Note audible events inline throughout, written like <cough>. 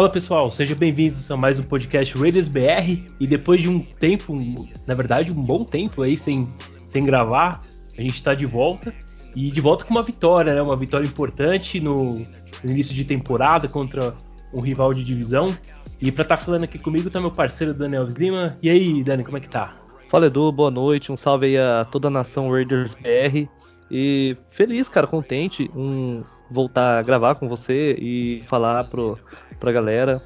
Fala pessoal, sejam bem-vindos a mais um podcast Raiders BR. E depois de um tempo, na verdade, um bom tempo aí sem, sem gravar, a gente está de volta. E de volta com uma vitória, né? Uma vitória importante no, no início de temporada contra um rival de divisão. E para estar tá falando aqui comigo tá meu parceiro Daniel Lima. E aí, Dani, como é que tá? Fala Edu, boa noite. Um salve aí a toda a nação Raiders BR. E feliz, cara, contente um voltar a gravar com você e falar pro, pra galera.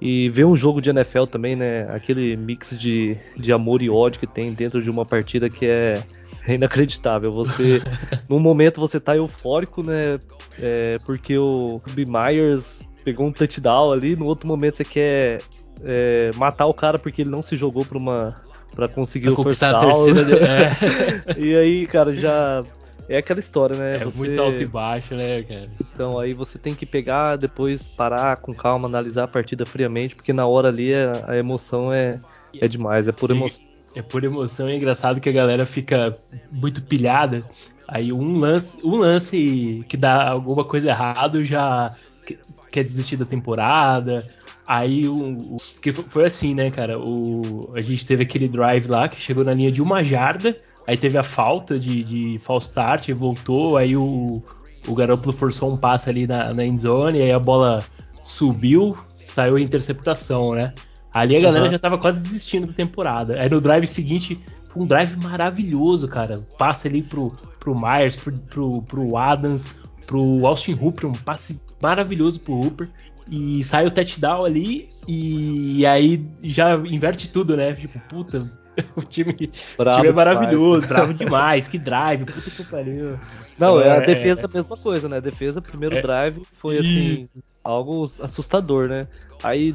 E ver um jogo de NFL também, né? Aquele mix de, de amor e ódio que tem dentro de uma partida que é inacreditável. Você, <laughs> num momento você tá eufórico, né? É, porque o B. Myers pegou um touchdown ali, no outro momento você quer é, matar o cara porque ele não se jogou pra uma. Pra conseguir pra o first down. De... <laughs> é. e aí, cara, já é aquela história, né? É você... muito alto e baixo, né, cara? Então aí você tem que pegar, depois parar com calma, analisar a partida friamente, porque na hora ali a, emoção é, é demais, é por emoção. É por emoção, é engraçado que a galera fica muito pilhada. Aí um lance, um lance que dá alguma coisa errado já quer desistir da temporada. Aí o, o que foi assim, né, cara? O, a gente teve aquele drive lá que chegou na linha de uma jarda, aí teve a falta de, de false start, voltou, aí o, o Garoppolo forçou um passe ali na, na endzone, aí a bola subiu, saiu a interceptação, né? Ali a galera uhum. já tava quase desistindo da temporada. Aí no drive seguinte, um drive maravilhoso, cara. Passa ali pro, pro Myers, pro, pro, pro Adams, pro Austin Hooper, um passe maravilhoso pro Hooper. E sai o touchdown ali e aí já inverte tudo, né? Tipo, puta, <laughs> o time, o time é maravilhoso, bravo <laughs> demais, que drive, puta que pariu. Não, é, a é, defesa é a mesma coisa, né? A defesa, primeiro é, drive, foi assim, isso. algo assustador, né? Aí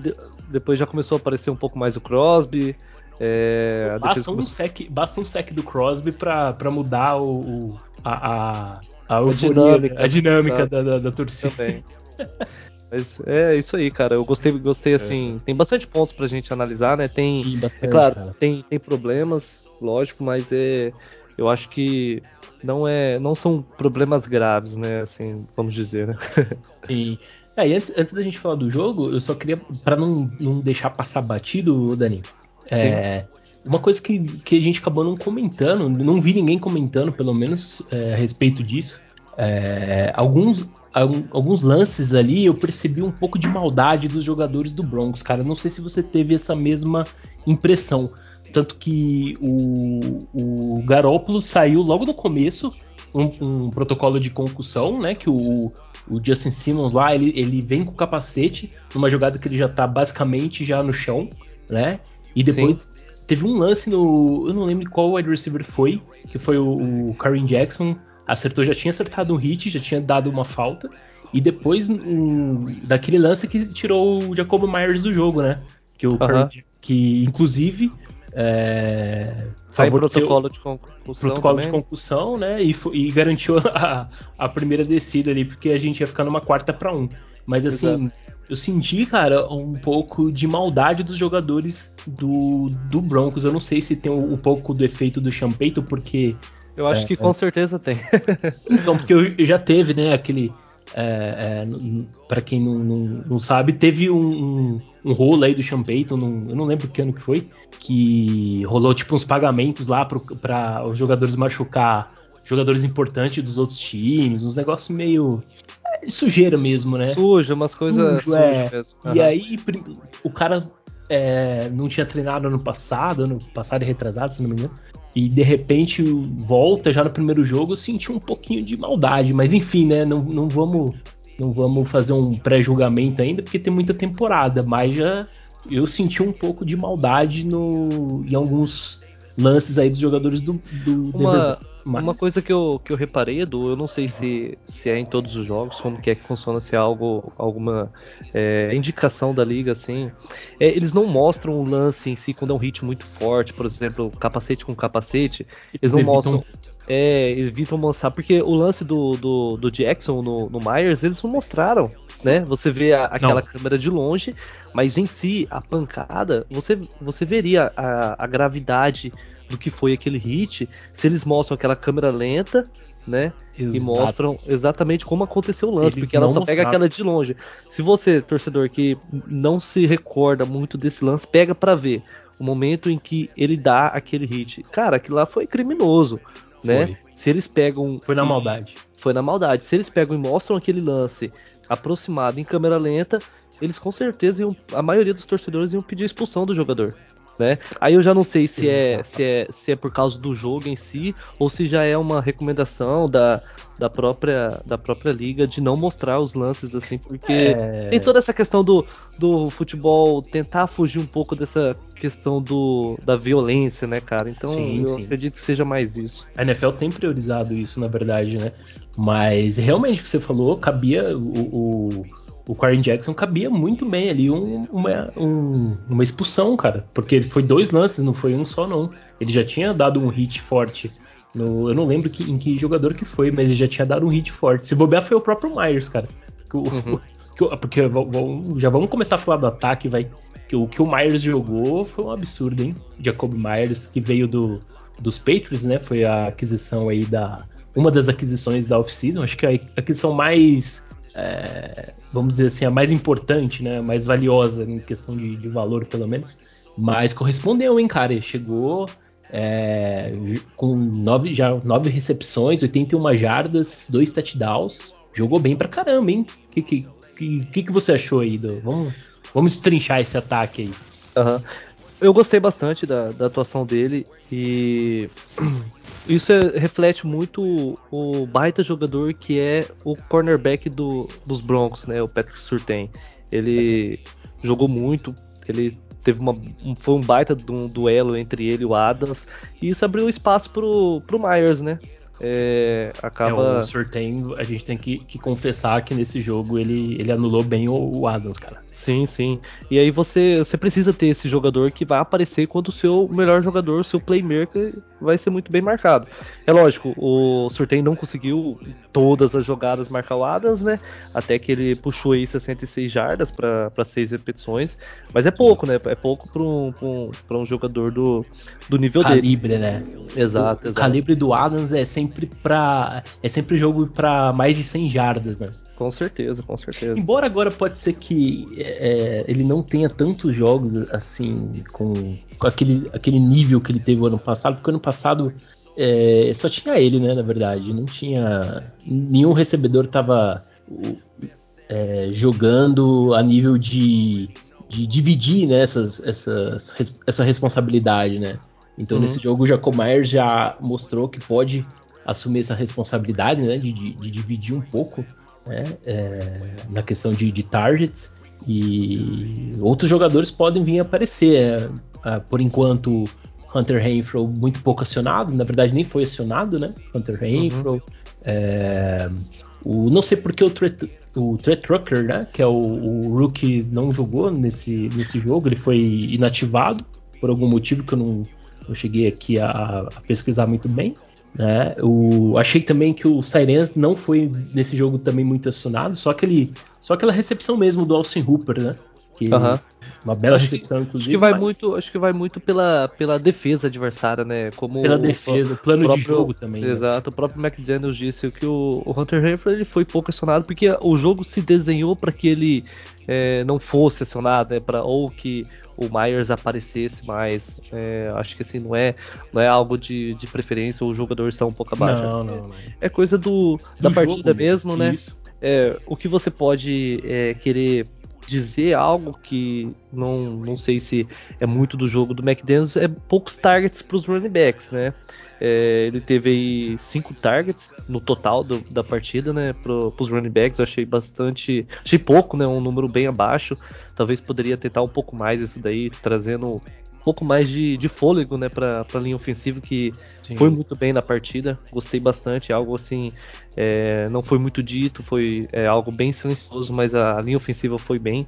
depois já começou a aparecer um pouco mais o Crosby. É, basta, um sec, basta um sec do Crosby pra, pra mudar o, o a, a, a, a, dinâmica, a dinâmica da, da, da torcida. Também. <laughs> Mas é isso aí, cara. Eu gostei, gostei assim. É. Tem bastante pontos pra gente analisar, né? Tem, Sim, bastante, é claro, tem, tem problemas, lógico, mas é, eu acho que não é, não são problemas graves, né? Assim, vamos dizer, né? <laughs> E, é, e antes, antes da gente falar do jogo, eu só queria, para não, não deixar passar batido, Dani, é, uma coisa que, que a gente acabou não comentando, não vi ninguém comentando, pelo menos, é, a respeito disso. É, alguns, alguns lances ali eu percebi um pouco de maldade dos jogadores do Broncos, cara. Não sei se você teve essa mesma impressão. Tanto que o, o Garópolo saiu logo no começo, um, um, protocolo de concussão, né? Que o, o Justin Simmons lá, ele, ele vem com o capacete, numa jogada que ele já tá basicamente já no chão, né? E depois Sim. teve um lance no. Eu não lembro qual wide receiver foi, que foi o, o Kareem Jackson. Acertou, já tinha acertado um hit, já tinha dado uma falta. E depois um, daquele lance que tirou o Jacobo Myers do jogo, né? Que o uh -huh. que inclusive é, Sai protocolo de concussão. Protocolo também. de concussão, né? E, e garantiu <laughs> a, a, primeira descida ali, porque a gente ia ficar numa quarta para um. Mas assim, Exato. eu senti, cara, um pouco de maldade dos jogadores do, do Broncos. Eu não sei se tem um, um pouco do efeito do Champeito, porque. Eu acho é, que com é... certeza tem. <laughs> então, porque já teve, né, aquele. É, é, para quem não, não, não, sabe, teve um, um, um rolo aí do Sean Payton, eu não lembro que ano que foi, que rolou tipo uns pagamentos lá para os jogadores machucar jogadores importantes dos outros times, uns negócios meio é, sujeira mesmo, né? Suja, umas coisas Sujo, é. mesmo. Uhum. E aí o cara é, não tinha treinado ano passado, ano passado e retrasado, se não me engano. E de repente volta já no primeiro jogo, eu senti um pouquinho de maldade, mas enfim, né? Não, não vamos não vamos fazer um pré-julgamento ainda, porque tem muita temporada, mas já eu senti um pouco de maldade no, em alguns lances aí dos jogadores do, do uma, uma coisa que eu, que eu reparei, Edu, eu não sei se, se é em todos os jogos, como que é que funciona, se é algo, alguma é, indicação da liga, assim. É, eles não mostram o lance em si quando é um hit muito forte, por exemplo, capacete com capacete. Eles não evitam... mostram. É, evitam mostrar, porque o lance do, do, do Jackson no, no Myers, eles não mostraram né? Você vê a, aquela não. câmera de longe, mas em si, a pancada, você, você veria a, a gravidade do que foi aquele hit se eles mostram aquela câmera lenta né? Exato. E mostram exatamente como aconteceu o lance, Eles porque ela só pega aquela de longe. Se você, torcedor, que não se recorda muito desse lance, pega para ver o momento em que ele dá aquele hit. Cara, aquilo lá foi criminoso, né? Foi. Se eles pegam. Foi na maldade. Foi na maldade. Se eles pegam e mostram aquele lance aproximado em câmera lenta, eles com certeza iam. A maioria dos torcedores iam pedir a expulsão do jogador né? Aí eu já não sei se é, se é, se é por causa do jogo em si ou se já é uma recomendação da, da própria da própria liga de não mostrar os lances assim, porque é... tem toda essa questão do, do futebol tentar fugir um pouco dessa questão do, da violência, né, cara? Então sim, eu sim. acredito que seja mais isso. A NFL tem priorizado isso, na verdade, né? Mas realmente o que você falou, cabia o, o o Karen Jackson cabia muito bem ali um, uma, um, uma expulsão, cara. Porque foi dois lances, não foi um só, não. Ele já tinha dado um hit forte. No, eu não lembro que, em que jogador que foi, mas ele já tinha dado um hit forte. Se bobear, foi o próprio Myers, cara. O, uhum. <laughs> porque já vamos começar a falar do ataque, vai. O que o Myers jogou foi um absurdo, hein? Jacob Myers, que veio do, dos Patriots, né? Foi a aquisição aí da. Uma das aquisições da off-season. Acho que a aquisição mais é, vamos dizer assim, a mais importante, né? A mais valiosa em questão de, de valor, pelo menos. Mas correspondeu, hein, cara? Chegou é, com nove, já nove recepções, 81 jardas, dois touchdowns. Jogou bem pra caramba, hein? O que, que, que, que, você achou aí? Do, vamos, vamos estrinchar esse ataque aí. Uhum. Eu gostei bastante da, da atuação dele e <clears throat> isso é, reflete muito o baita jogador que é o cornerback do, dos Broncos, né? O Patrick Surtain. Ele jogou muito, ele teve uma, um, foi um baita de um duelo entre ele e o Adams, e isso abriu espaço pro, pro Myers, né? é, acaba. É, o Surtain, a gente tem que, que, confessar que nesse jogo ele, ele anulou bem o, o, Adams, cara. Sim, sim. E aí você, você precisa ter esse jogador que vai aparecer quando o seu melhor jogador, o seu playmaker, vai ser muito bem marcado. É lógico, o Surtain não conseguiu todas as jogadas Adams, né? Até que ele puxou aí 66 jardas para seis repetições. Mas é pouco, né? É pouco para um, um, um jogador do, do nível calibre, dele. Calibre, né? Exato, o, exato. Calibre do Adams é sempre sempre para é sempre jogo para mais de 100 jardas, né? Com certeza, com certeza. Embora agora pode ser que é, ele não tenha tantos jogos assim com, com, aquele, aquele nível que ele teve ano passado, porque ano passado é, só tinha ele, né? Na verdade, não tinha nenhum recebedor tava é, jogando a nível de, de dividir né, essas, essas, essa responsabilidade, né? Então uhum. nesse jogo o Jacob Myers já mostrou que pode assumir essa responsabilidade, né, de, de, de dividir um pouco né, é, na questão de, de, targets e outros jogadores podem vir aparecer. É, é, por enquanto, Hunter Renfro muito pouco acionado, na verdade nem foi acionado, né? Hunter Renfro. Uhum. É, o, não sei porque o Trey, o Trucker, né? Que é o, o rookie, não jogou nesse, nesse jogo, ele foi inativado por algum motivo que eu não, não cheguei aqui a, a pesquisar muito bem. Né? O, achei também que o Sirens não foi nesse jogo também muito acionado, só aquele, só aquela recepção mesmo do Austin Hooper, né? Que, uhum. Uma bela acho recepção, que, inclusive. Acho que vai mas... muito, acho que vai muito pela, pela defesa adversária, né? Como pela defesa, o plano próprio, de jogo também. Né? Exato, né? o próprio McDaniels disse que o, o Hunter Renfrew ele foi pouco acionado porque o jogo se desenhou para que ele é, não fosse acionado, né? Pra, ou que o Myers aparecesse mais. É, acho que assim, não é, não é algo de, de preferência ou o jogador está um pouco abaixo. Não, não, não. É coisa do, do da partida mesmo, né? É, o que você pode é, querer dizer algo que não, não sei se é muito do jogo do McDaniels é poucos targets para os running backs, né? É, ele teve aí cinco targets no total do, da partida, né? Para os running backs, eu achei bastante, achei pouco, né? Um número bem abaixo. Talvez poderia tentar um pouco mais isso daí, trazendo um pouco mais de, de fôlego, né? Para a linha ofensiva que Sim. foi muito bem na partida. Gostei bastante, algo assim é, não foi muito dito, foi é, algo bem silencioso, mas a, a linha ofensiva foi bem.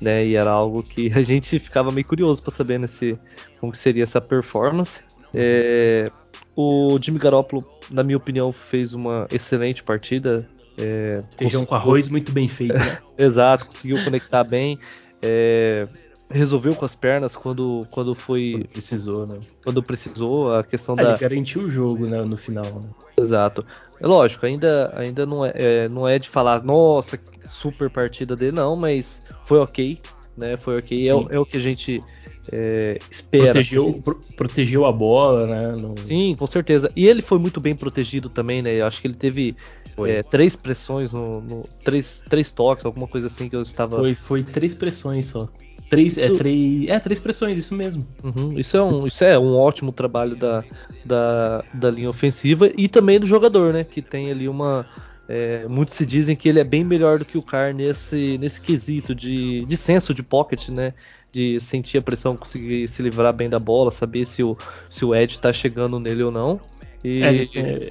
Né, e era algo que <laughs> a gente ficava meio curioso para saber nesse, como seria essa performance. É, o Jimmy Garoppolo, na minha opinião, fez uma excelente partida. É, Feijão conseguiu... com arroz muito bem feito. Né? <laughs> Exato, conseguiu conectar bem. É, resolveu com as pernas quando, quando foi. Quando precisou, né? Quando precisou, a questão é, da. Ele garantiu o jogo né, no final. Né? Exato. É lógico, ainda, ainda não, é, é, não é de falar, nossa, super partida dele, não, mas foi ok, né? Foi ok. É, é, o que a gente é, espera. Protegeu, pro, protegeu a bola, né? No... Sim, com certeza. E ele foi muito bem protegido também, né? Eu acho que ele teve é, três pressões, no, no, três, três toques, alguma coisa assim que eu estava. Foi, foi três pressões só. Três, é, isso... é, três, é, três pressões, isso mesmo. Uhum, isso, é um, isso é um ótimo trabalho da, da, da linha ofensiva e também do jogador, né? Que tem ali uma. É, muitos se dizem que ele é bem melhor do que o Carr nesse, nesse quesito de, de senso de pocket, né? De sentir a pressão, conseguir se livrar bem da bola, saber se o, se o Ed tá chegando nele ou não. E... É,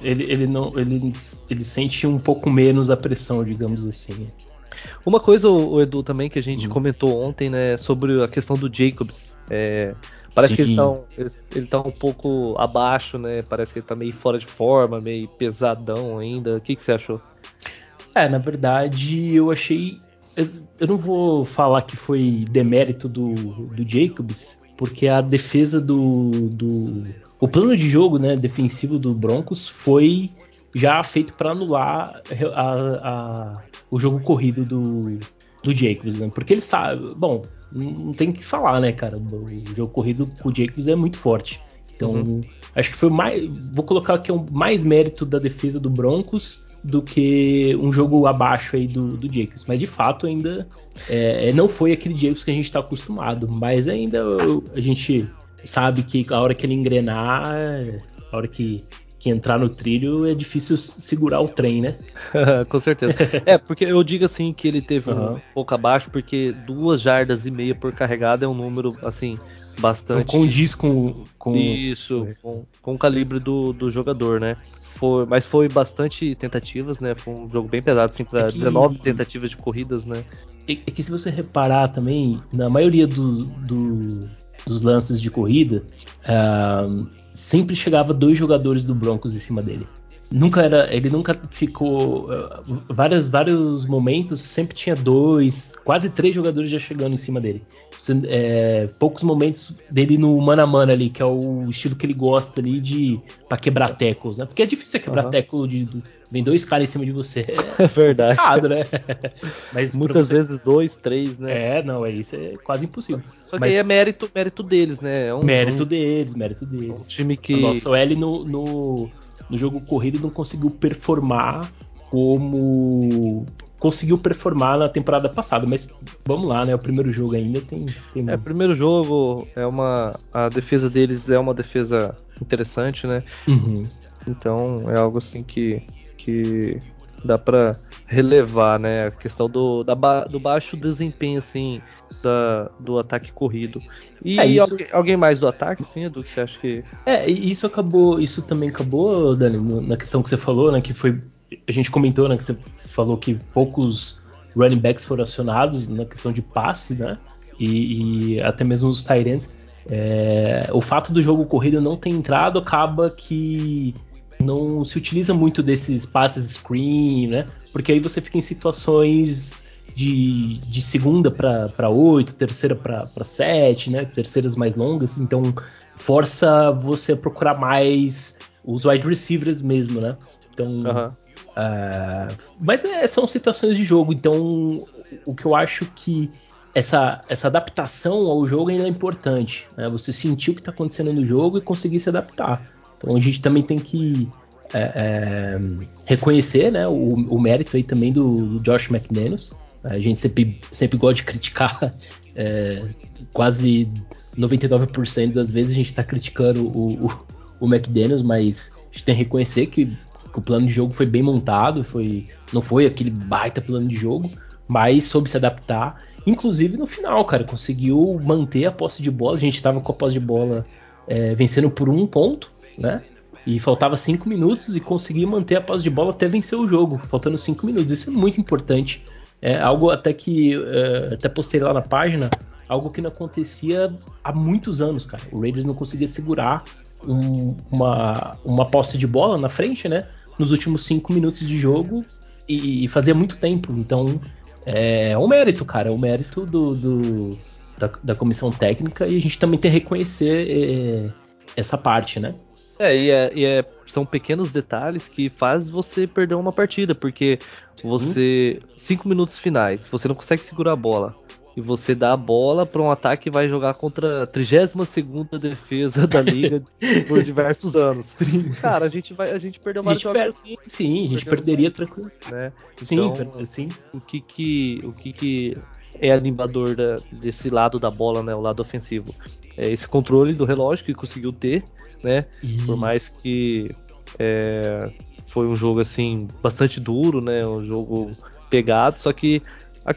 ele, ele, não, ele, ele sente um pouco menos a pressão, digamos assim. Uma coisa, o Edu, também que a gente uhum. comentou ontem, né, sobre a questão do Jacobs. É, parece Sim. que ele tá, um, ele tá um pouco abaixo, né? Parece que ele tá meio fora de forma, meio pesadão ainda. O que, que você achou? É, na verdade, eu achei. Eu, eu não vou falar que foi demérito do, do Jacobs, porque a defesa do, do. O plano de jogo né, defensivo do Broncos foi já feito para anular a, a, o jogo corrido do, do Jacobs, né? Porque ele sabe. Bom, não tem que falar, né, cara? O jogo corrido com o Jacobs é muito forte. Então, uhum. acho que foi mais. Vou colocar aqui um, mais mérito da defesa do Broncos do que um jogo abaixo aí do, do Jacobs. Mas de fato ainda é, é não foi aquele Jacobs que a gente está acostumado. Mas ainda a gente sabe que a hora que ele engrenar, a hora que que entrar no trilho é difícil segurar o trem, né? <laughs> Com certeza. é, porque eu digo assim que ele teve uhum. um pouco abaixo, porque duas jardas e meia por carregada é um número, assim, bastante. Não condiz com. com... Isso, com, com o calibre do, do jogador, né? Foi, mas foi bastante tentativas, né? Foi um jogo bem pesado, assim, para é que... 19 tentativas de corridas, né? É, é, que se você reparar também, na maioria do, do, dos lances de corrida, uh, sempre chegava dois jogadores do Broncos em cima dele. Nunca era, ele nunca ficou uh, várias, vários momentos sempre tinha dois, quase três jogadores já chegando em cima dele. É, poucos momentos dele no mano a mano ali, que é o estilo que ele gosta ali de para quebrar tecos, né? Porque é difícil quebrar uhum. teco de, de, vem dois caras em cima de você. <laughs> É verdade. Errado, né? <laughs> Mas muitas você... vezes dois, três, né? É, não, é isso é quase impossível. Só que Mas... aí é mérito, mérito deles, né? É um, mérito um... deles, mérito deles. Um time que nosso L no, no, no jogo corrido não conseguiu performar como conseguiu performar na temporada passada, mas vamos lá, né? O primeiro jogo ainda tem. tem... É, primeiro jogo é uma. A defesa deles é uma defesa interessante, né? Uhum. Então é algo assim que, que dá para relevar, né? A questão do, da ba do baixo desempenho, assim, da, do ataque corrido. E é, isso... alguém, alguém, mais do ataque, sim, Edu, que você acha que. É, e isso acabou, isso também acabou, Dani, na questão que você falou, né? Que foi. A gente comentou, né? Que você falou que poucos running backs foram acionados na questão de passe, né? E, e até mesmo os Tyrants. É, o fato do jogo corrido não ter entrado acaba que não se utiliza muito desses passes screen, né? Porque aí você fica em situações de, de segunda para oito, terceira para sete, né? Terceiras mais longas, então força você a procurar mais os wide receivers mesmo, né? Então, uhum. Uh, mas é, são situações de jogo, então o que eu acho que essa, essa adaptação ao jogo ainda é importante. Né? Você sentir o que está acontecendo no jogo e conseguir se adaptar. Então a gente também tem que é, é, reconhecer né, o, o, mérito aí também do, do, Josh McDaniels. A gente sempre, sempre gosta de criticar, <laughs> é, quase 99% das vezes a gente está criticando o, o, o McDaniels, mas a gente tem que reconhecer que que o plano de jogo foi bem montado, foi não foi aquele baita plano de jogo, mas soube se adaptar. Inclusive no final, cara, conseguiu manter a posse de bola. A gente estava com a posse de bola é, vencendo por um ponto, né? E faltava cinco minutos e conseguiu manter a posse de bola até vencer o jogo, faltando cinco minutos. Isso é muito importante. É algo até que é, até postei lá na página, algo que não acontecia há muitos anos, cara. O Raiders não conseguia segurar um, uma, uma posse de bola na frente, né? nos últimos cinco minutos de jogo e, e fazia muito tempo. Então é um mérito, cara. É um mérito do, do, da, da, comissão técnica e a gente também tem que reconhecer é, essa parte, né? É e, é, e é, são pequenos detalhes que faz você perder uma partida, porque você. Cinco minutos finais, você não consegue segurar a bola e você dá a bola para um ataque que vai jogar contra a 32 defesa da liga <laughs> por diversos anos. Cara, a gente vai a gente perdeu vários jogos assim. Sim, a gente perderia tranquilo. Né? Sim, então, sim. O que que o que que é animador da, desse lado da bola, né, o lado ofensivo? É esse controle do relógio que conseguiu ter, né? Isso. Por mais que é, foi um jogo assim bastante duro, né? Um jogo pegado, só que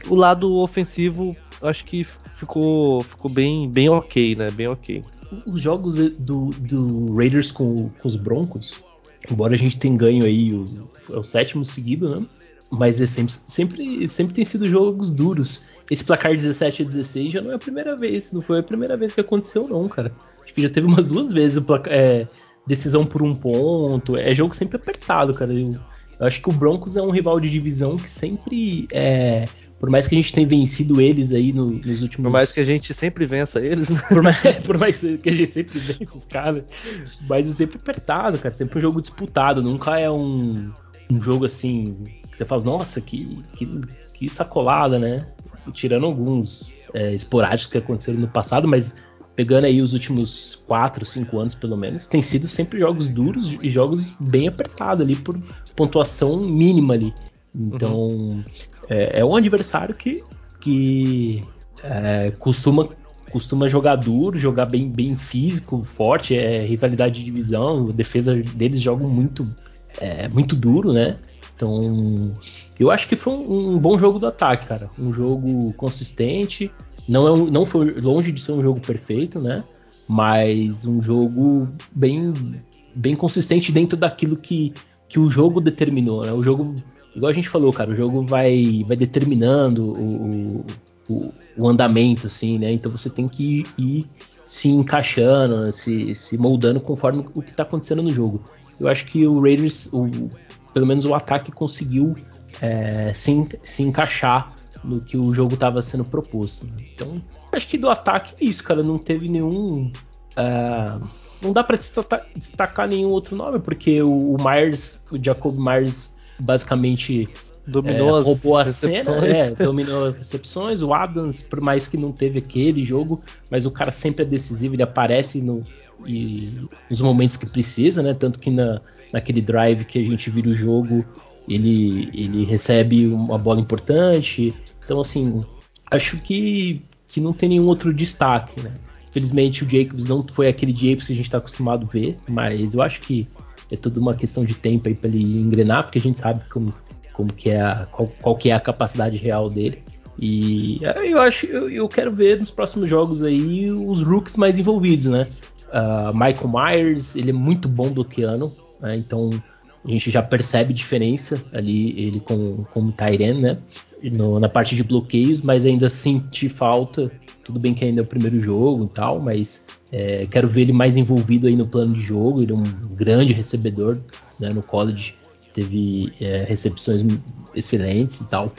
o lado ofensivo acho que ficou, ficou bem, bem ok, né? Bem ok. Os jogos do, do Raiders com, com os Broncos, embora a gente tenha ganho aí o, é o sétimo seguido, né? Mas é sempre, sempre, sempre tem sido jogos duros. Esse placar 17 a 16 já não é a primeira vez, não foi a primeira vez que aconteceu, não, cara. Que já teve umas duas vezes é, decisão por um ponto. É jogo sempre apertado, cara. Eu, eu acho que o Broncos é um rival de divisão que sempre é, por mais que a gente tenha vencido eles aí no, nos últimos. Por mais que a gente sempre vença eles, né? Por mais, <laughs> por mais que a gente sempre vença os caras. Mas é sempre apertado, cara. Sempre um jogo disputado. Nunca é um, um jogo assim. Que você fala, nossa, que, que, que sacolada, né? Tirando alguns é, esporádicos que aconteceram no passado, mas pegando aí os últimos 4, 5 anos pelo menos, tem sido sempre jogos duros e jogos bem apertados ali por pontuação mínima ali. Então, uhum. é, é, um adversário que, que é, costuma, costuma jogar duro, jogar bem, bem físico, forte, é rivalidade de divisão, a defesa deles joga muito, é, muito duro, né? Então, eu acho que foi um, um, bom jogo do ataque, cara. Um jogo consistente. Não, é um, não foi longe de ser um jogo perfeito, né? Mas um jogo bem, bem consistente dentro daquilo que, que o jogo determinou, né? O jogo igual a gente falou, cara, o jogo vai, vai determinando o, o, o andamento, assim, né? Então você tem que ir, se encaixando, se, se moldando conforme o que está acontecendo no jogo. Eu acho que o Raiders, o, pelo menos o ataque, conseguiu é, se, se encaixar no que o jogo estava sendo proposto. Né? Então, acho que do ataque é isso, cara. Não teve nenhum. Uh, não dá para destacar nenhum outro nome, porque o, o Myers, o Jacob Myers basicamente dominou é, roubou a cena, é, dominou as recepções. O Adams, por mais que não teve aquele jogo, mas o cara sempre é decisivo, ele aparece no, e, nos momentos que precisa, né? Tanto que na, naquele drive que a gente vira o jogo, ele, ele recebe uma bola importante. Então, assim, acho que, que não tem nenhum outro destaque, né? Infelizmente o Jacobs não foi aquele Jacobs que a gente está acostumado a ver, mas eu acho que é tudo uma questão de tempo aí para ele engrenar, porque a gente sabe como, como que é a, qual, qual que é a capacidade real dele. E eu acho, eu, eu, quero ver nos próximos jogos aí os rooks mais envolvidos, né? Uh, Michael Myers, ele é muito bom bloqueando, né? então a gente já percebe diferença ali ele com como Tyren, né? No, na parte de bloqueios, mas ainda senti falta. Tudo bem que ainda é o primeiro jogo e tal, mas é, quero ver ele mais envolvido aí no plano de jogo. Ele é um grande recebedor né, no college, teve é, recepções excelentes e tal.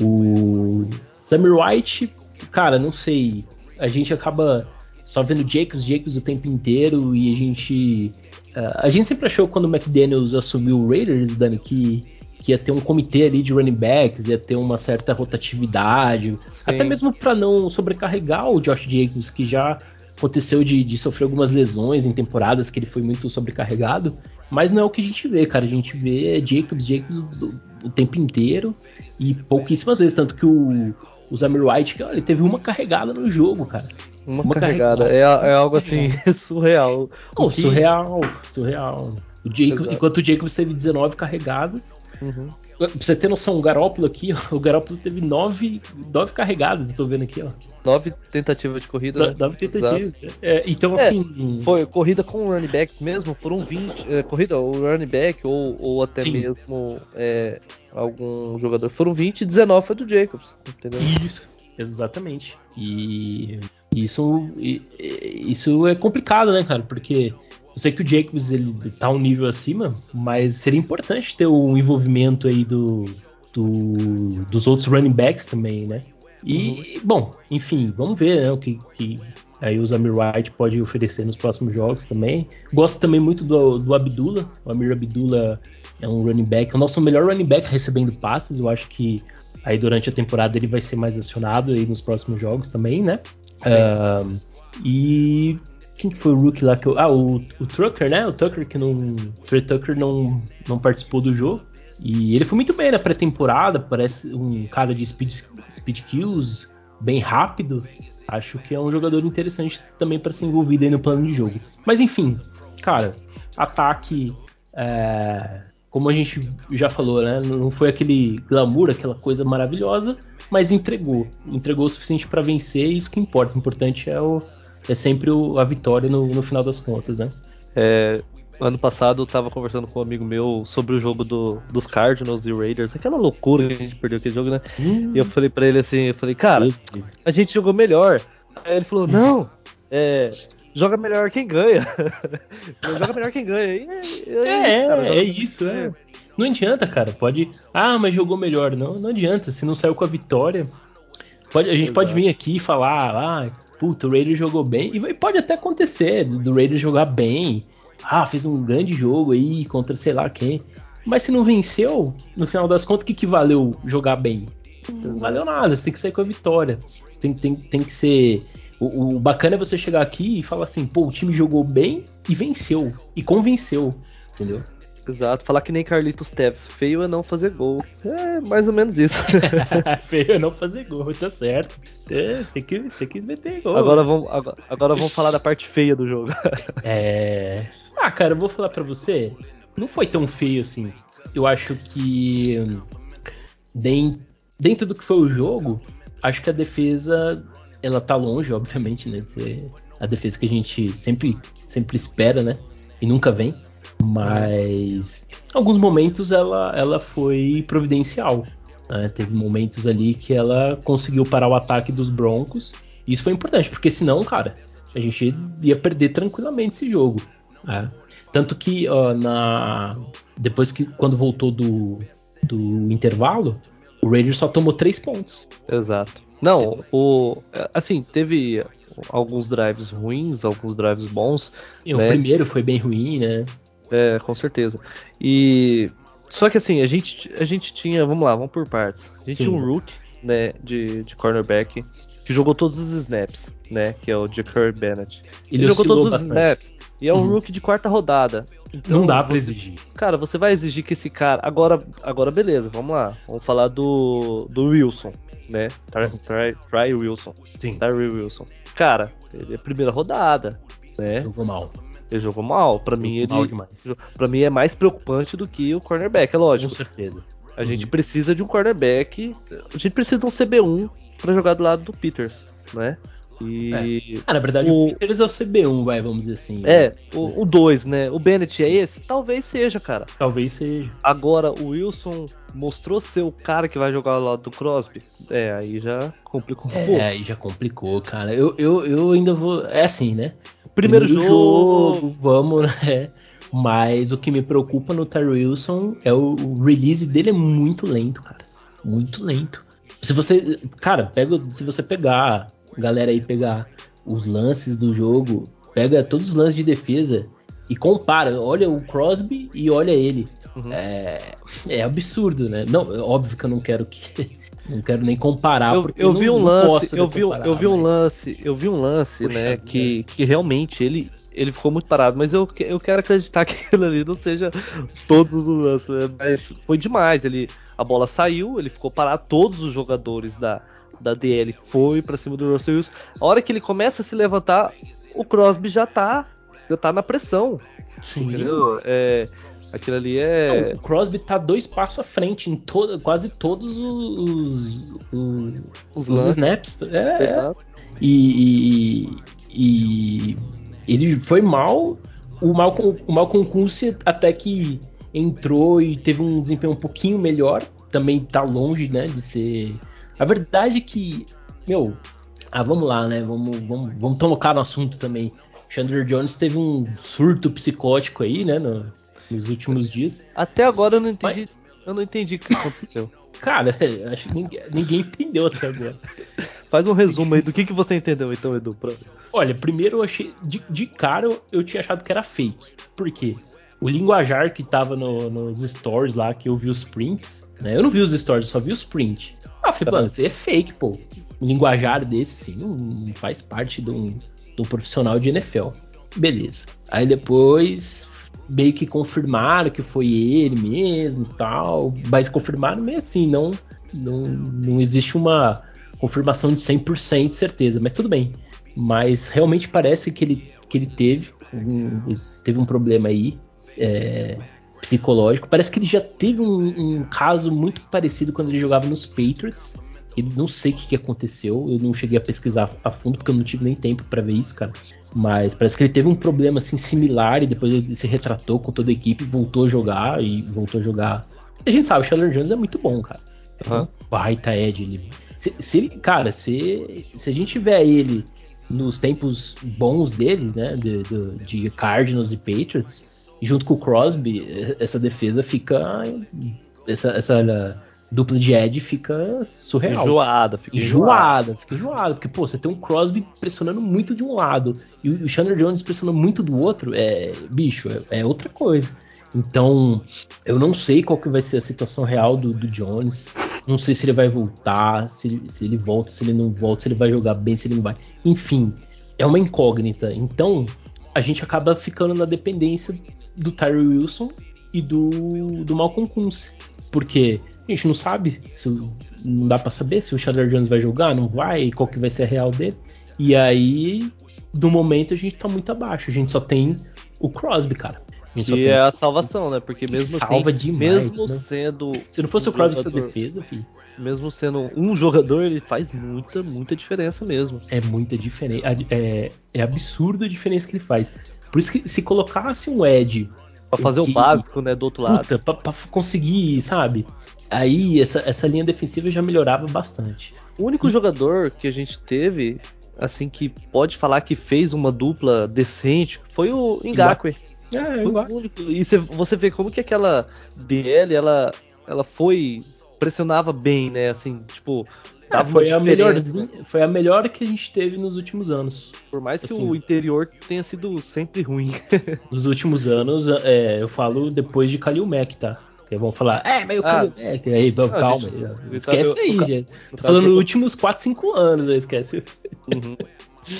O Samir White, cara, não sei. A gente acaba só vendo Jacobs, Jacobs o tempo inteiro e a gente. Uh, a gente sempre achou quando o McDaniels assumiu o Raiders, Dani, que, que ia ter um comitê ali de running backs, ia ter uma certa rotatividade, Sim. até mesmo para não sobrecarregar o Josh Jacobs, que já aconteceu de, de, sofrer algumas lesões em temporadas que ele foi muito sobrecarregado, mas não é o que a gente vê, cara. A gente vê Jacobs, Jacobs o, o tempo inteiro e pouquíssimas vezes, tanto que o, o Zamir White, ele teve uma carregada no jogo, cara. Uma, uma carregada, carregada. É, é, algo assim <laughs> surreal. Não, que... surreal, surreal. O Jacob, enquanto o Jacobs teve 19 carregadas, uhum. Pra você ter noção, o Garópolo aqui, o Garópolo teve nove, nove carregadas, eu tô vendo aqui, ó. Nove tentativas de corrida, né? Nove tentativas. É, então, é, assim. Foi corrida com running backs mesmo, foram 20. É, corrida, o running back, ou, ou até Sim. mesmo é, algum jogador. Foram 20 e 19 foi do Jacobs, entendeu? Isso, exatamente. E isso, isso é complicado, né, cara? Porque eu sei que o Jacobs ele tá um nível acima, mas seria importante ter o envolvimento aí do, do, dos outros running backs também, né? E, bom, enfim, vamos ver né, o que, que aí o Zamir White pode oferecer nos próximos jogos também. Gosto também muito do, do Abdullah. O Amir Abdullah é um running back, é o nosso melhor running back recebendo passes. Eu acho que aí durante a temporada ele vai ser mais acionado aí nos próximos jogos também, né? Uh, e quem foi o rookie lá que eu, Ah, o, o Tucker, né? O Tucker que não. Trey Tucker não, não participou do jogo. E ele foi muito bem na pré-temporada, parece um cara de speed, speed kills, bem rápido. Acho que é um jogador interessante também para ser envolvido aí no plano de jogo. Mas enfim, cara, ataque. É, como a gente já falou, né? Não foi aquele glamour, aquela coisa maravilhosa, mas entregou. Entregou o suficiente para vencer e isso que importa. O importante é, o, é sempre o, a vitória no, no, final das contas, né? É, ano passado eu tava conversando com um amigo meu sobre o jogo do, dos Cardinals e Raiders, aquela loucura que a gente perdeu aquele jogo, né? Hum. E eu falei para ele assim, eu falei, cara, a gente jogou melhor. Aí ele falou, não, é, joga melhor quem ganha. <laughs> joga melhor quem ganha. E é, é, é, cara, é isso, é. Não adianta, cara. Pode. Ah, mas jogou melhor. Não, não adianta. Se não saiu com a vitória. Pode, a gente Exato. pode vir aqui e falar, ah, puta, o Raiders jogou bem. E pode até acontecer do Raiders jogar bem. Ah, fez um grande jogo aí contra sei lá quem. Mas se não venceu, no final das contas, o que, que valeu jogar bem? Não valeu nada, você tem que sair com a vitória. Tem, tem, tem que ser o, o, bacana é você chegar aqui e falar assim, pô, o time jogou bem e venceu. E convenceu, entendeu? Exato, falar que nem Carlitos Teves, feio é não fazer gol. É mais ou menos isso. <laughs> feio é não fazer gol, tá certo. É, tem, que, tem que meter gol. Agora vamos, agora, agora vamos falar da parte feia do jogo. <laughs> é. Ah, cara, eu vou falar pra você. Não foi tão feio assim. Eu acho que. Dentro do que foi o jogo, acho que a defesa ela tá longe, obviamente, né, de ser a defesa que a gente sempre, sempre espera, né, e nunca vem. Mas em alguns momentos ela, ela foi providencial. Né? Teve momentos ali que ela conseguiu parar o ataque dos Broncos. E isso foi importante, porque senão, cara, a gente ia perder tranquilamente esse jogo. Né? Tanto que ó, na depois que quando voltou do, do intervalo, o Raiders só tomou três pontos. Exato. Não, o assim teve alguns drives ruins, alguns drives bons. E né? O primeiro foi bem ruim, né? É, com certeza. E só que assim a gente a gente tinha, vamos lá, vamos por partes. A gente Sim. tinha um rook, né, de, de cornerback que jogou todos os snaps, né, que é o Jacob Bennett. Ele, Ele jogou todos bastante. os snaps. E é um uhum. rookie de quarta rodada. Então, não dá pra exigir. Cara, você vai exigir que esse cara. Agora, agora beleza, vamos lá. Vamos falar do, do Wilson né? Try, try Wilson. Sim. Try Wilson. Cara, ele é primeira rodada, né? Jogou mal. Ele jogou mal. Para mim ele para mim é mais preocupante do que o cornerback, é lógico. Com certeza. A uhum. gente precisa de um cornerback, a gente precisa de um CB1 para jogar do lado do Peters, né? E. É. Ah, na verdade, o, o Peters é o CB1, vai, vamos dizer assim. É, né? o 2, né? O Bennett é esse? Talvez seja, cara. Talvez seja. Agora, o Wilson mostrou ser o cara que vai jogar ao lado do Crosby. É, aí já complicou um é, pouco. É, aí já complicou, cara. Eu, eu, eu ainda vou. É assim, né? Primeiro, Primeiro jogo, jogo, vamos, né? Mas o que me preocupa no Ty Wilson é o, o release dele é muito lento, cara. Muito lento. Se você. Cara, pega, se você pegar galera aí pegar os lances do jogo, pega todos os lances de defesa e compara. Olha o Crosby e olha ele. Uhum. É, é absurdo, né? Não, óbvio que eu não quero que <laughs> não quero nem comparar. Eu, eu vi um lance, eu vi, eu vi um lance, eu vi um lance, Puxa, né, que, que realmente ele ele ficou muito parado, mas eu, eu quero acreditar <laughs> que aquilo ali não seja todos os lances, né? mas foi demais. Ele a bola saiu, ele ficou parado, todos os jogadores da da DL foi para cima do Russell Wilson. A hora que ele começa a se levantar, o Crosby já tá, já tá na pressão. Sim. Entendeu? É, aquilo ali é. Não, o Crosby tá dois passos à frente em to quase todos os, os, os, os snaps. É, é. E, e, e, ele foi mal. O Malcolm, o Malcolm Kuntz até que entrou e teve um desempenho um pouquinho melhor. Também tá longe, né, de ser a verdade é que, meu, ah, vamos lá, né? Vamos, vamos, vamos tocar no assunto também. Chandler Jones teve um surto psicótico aí, né? No, nos últimos dias. Até agora eu não entendi. Mas... Eu não entendi o que aconteceu. <laughs> cara, <laughs> acho que ninguém, ninguém entendeu até agora. Faz um resumo aí do que, que você entendeu então, Edu. Pra... Olha, primeiro eu achei. De, de cara eu tinha achado que era fake. Por quê? O linguajar que tava no, nos stories lá, que eu vi os prints, né? Eu não vi os stories, eu só vi os prints. Ah, eu falei, tá. mano, isso é fake, pô. Um linguajar desse, sim, não faz parte de um, de um profissional de NFL. Beleza. Aí depois meio que confirmaram que foi ele mesmo e tal. Mas confirmaram meio assim, não, não, não existe uma confirmação de 100% de certeza, mas tudo bem. Mas realmente parece que ele, que ele teve, um, teve um problema aí é, psicológico. Parece que ele já teve um, um, caso muito parecido quando ele jogava nos Patriots. E não sei o que, que, aconteceu, eu não cheguei a pesquisar a fundo porque eu não tive nem tempo para ver isso, cara. Mas parece que ele teve um problema assim similar e depois ele se retratou com toda a equipe, voltou a jogar e voltou a jogar. A gente sabe, o Chandler Jones é muito bom, cara. Uhum. Baita Ed, ele se, se ele, cara, se, se a gente tiver ele nos tempos bons dele, né, de, de, de Cardinals e Patriots, junto com o Crosby, essa defesa fica. Essa, essa dupla de Ed fica surreal. Enjoada, fica enjoada. Enjoada, fica enjoada. Porque, pô, você tem um Crosby pressionando muito de um lado e o Chandler Jones pressionando muito do outro, é. Bicho, é, é outra coisa. Então, eu não sei qual que vai ser a situação real do, do Jones. Não sei se ele vai voltar, se ele, se ele volta, se ele não volta, se ele vai jogar bem, se ele não vai. Enfim, é uma incógnita. Então, a gente acaba ficando na dependência do Tyree Wilson e do, do Malcolm Kunz. Porque a gente não sabe, se, não dá para saber se o Chandler Jones vai jogar, não vai, qual que vai ser a real dele. E aí, no momento, a gente tá muito abaixo. A gente só tem o Crosby, cara. Que é a salvação, né? Porque mesmo salva assim, demais, mesmo né? sendo. Se não fosse um o Crosby jogador, defesa, filho. Mesmo sendo um jogador, ele faz muita, muita diferença mesmo. É muita diferença. É, é absurdo a diferença que ele faz. Por isso que se colocasse um Ed. Pra fazer o básico, né, do outro lado. Puta, pra, pra conseguir, sabe? Aí essa, essa linha defensiva já melhorava bastante. O único jogador que a gente teve, assim, que pode falar que fez uma dupla decente foi o Ngakwe. É, eu único. E você vê como que aquela DL, ela, ela foi. pressionava bem, né? Assim, tipo. É, foi, a melhorzinha, foi a melhor que a gente teve nos últimos anos. Por mais que assim, o interior tenha sido sempre ruim. <laughs> nos últimos anos, é, eu falo depois de Kalil Mack, tá? Porque vão falar, é, mas o ah, Kalil Mack. Aí, não, calma, gente, tá- esquece tá, aí, eu, gente. Tô falando nos últimos 4, 5 anos, esquece. Uhum.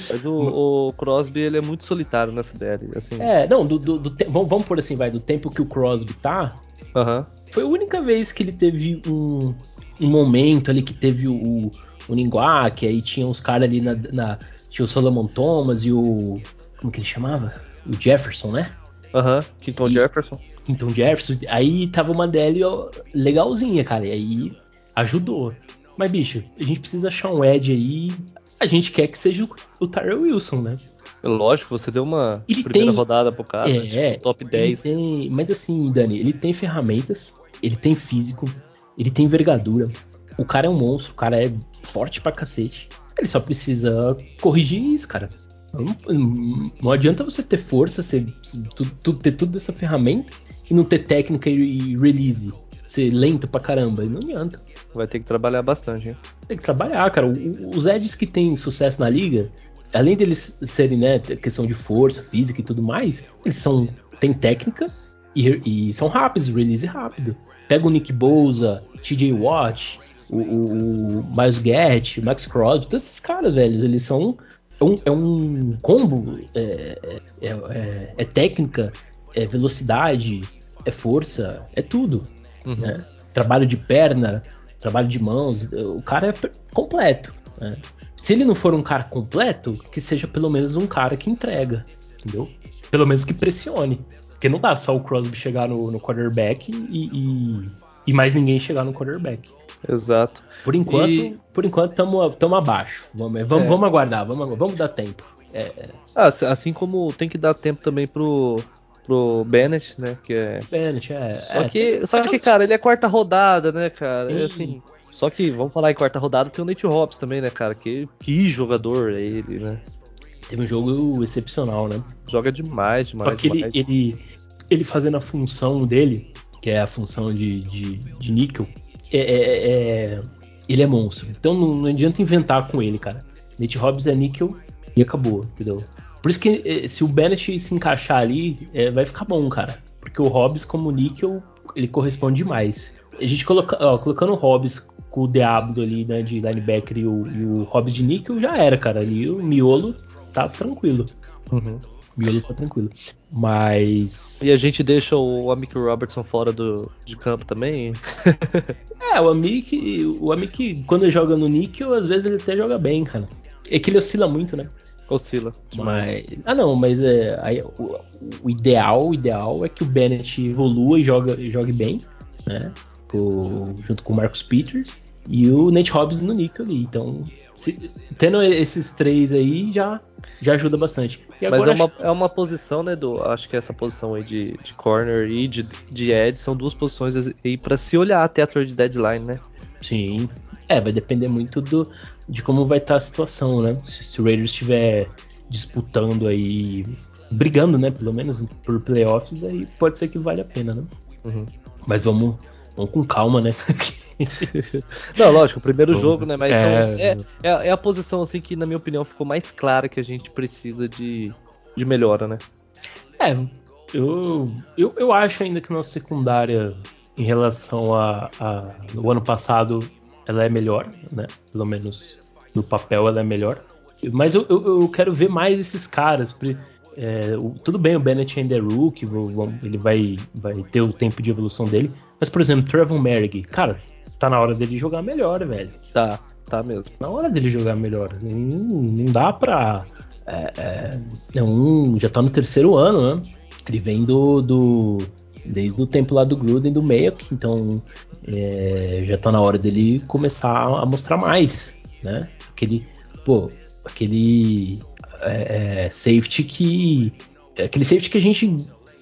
Mas o, o, Crosby ele é muito solitário nessa DL. Assim. É, não, do, do, do te... vamos, vamos por assim, vai, do tempo que o Crosby tá. Uhum. Foi a única vez que ele teve um, um momento ali que teve o, o Ninguak, aí tinha uns caras ali na, na, Tinha o Solomon Thomas e o. Como que ele chamava? O Jefferson, né? Aham, uhum. Quinton e, Jefferson. Quinton Jefferson. Aí tava uma DL legalzinha, cara. E aí ajudou. Mas, bicho, a gente precisa achar um Edge aí a gente quer que seja o, Tyrell Wilson, né? Lógico, você deu uma ele primeira tem, rodada pro cara, é, tipo, top 10. Tem, mas assim, Dani, ele tem ferramentas, ele tem físico, ele tem envergadura. O cara é um monstro, o cara é forte pra cacete. Ele só precisa corrigir isso, cara. Não, não adianta você ter força, você, tu, tu, ter tudo dessa ferramenta e não ter técnica e, e release. Ser lento pra caramba. Não adianta. Vai ter que trabalhar bastante, hein? Tem que trabalhar, cara. Os Eds que têm sucesso na liga, além deles serem, né, questão de força, física e tudo mais, eles são. têm técnica e, e são rápidos, release rápido. Pega o Nick Bouza, TJ Watt, o, o, o Miles Garrett, o Max Crosby, todos esses caras, velho, eles são. É um, é um combo, é, é, é, é técnica, é velocidade, é força, é tudo. Uhum. Né? Trabalho de perna, trabalho de mãos, o cara é completo. Né? Se ele não for um cara completo, que seja pelo menos um cara que entrega, entendeu? Pelo menos que pressione. Porque não dá só o Crosby chegar no, no quarterback e, e, e, mais ninguém chegar no quarterback. Exato. Por enquanto, e... por enquanto estamos abaixo. Vamos, vamos, é. vamos aguardar, vamos, vamos dar tempo. É, é. Ah, assim como tem que dar tempo também pro, pro Bennett, né? Que é. Bennett, é. Só é, que, só que cara, ele é quarta rodada, né, cara? É assim. Só que, vamos falar em quarta rodada, tem o Nate Hobbs também, né, cara? Que, que jogador é ele, né? Teve um jogo excepcional, né? Joga demais, demais. Só que demais. Ele, ele, ele fazendo a função dele, que é a função de, de, de níquel, é, é, é, ele é monstro. Então não, não, adianta inventar com ele, cara. Nate Hobbs é níquel e acabou, entendeu? Por isso que é, se o Bennett se encaixar ali, é, vai ficar bom, cara. Porque o Hobbs, como níquel, ele corresponde demais. A gente coloca, ó, colocando o Hobbs com o Diablo ali, né, de linebacker e o, e o Hobbs de níquel, já era, cara. Ali o miolo tá tranquilo. Uhum. O miolo tá tranquilo. Mas. E a gente deixa o Amick Robertson fora do, de campo também? <laughs> é, o Amick, o Amick, quando ele joga no níquel, às vezes ele até joga bem, cara. É que ele oscila muito, né? Oscila. Mas, ah não, mas é, aí, o, o, ideal, o ideal é que o Bennett evolua e joga, jogue bem, né? Com, junto com o Marcus Peters e o Nate Hobbs no níquel ali. Então, se, tendo esses três aí já, já ajuda bastante. Mas é uma, é uma posição, né, do acho que essa posição aí de, de corner e de, de edge são duas posições aí para se olhar até a trade deadline, né? Sim. É, vai depender muito do, de como vai estar tá a situação, né? Se, se o Raiders estiver disputando aí, brigando, né, pelo menos por playoffs, aí pode ser que vale a pena, né? Uhum. Mas vamos, vamos com calma, né? <laughs> Não, lógico, o primeiro jogo, né? Mas é... São, é, é, é, a posição assim que, na minha opinião, ficou mais clara que a gente precisa de, de melhora, né? É, eu, eu, eu acho ainda que nossa secundária, em relação a, a no ano passado, ela é melhor, né? Pelo menos no papel ela é melhor. Mas eu, eu, eu quero ver mais esses caras. É, o, tudo bem, o Bennett ainda é rookie, ele vai, vai ter o tempo de evolução dele. Mas, por exemplo, Trevor Merrick, cara, tá na hora dele jogar melhor, velho. Tá, tá mesmo. Na hora dele jogar melhor. Não, não dá pra. É, é, é, um, já tá no terceiro ano, né? Ele vem do, do desde o tempo lá do Gruden, do Mayock, então é, já tá na hora dele começar a mostrar mais, né? Aquele, pô, aquele é, é safety que, aquele safety que a gente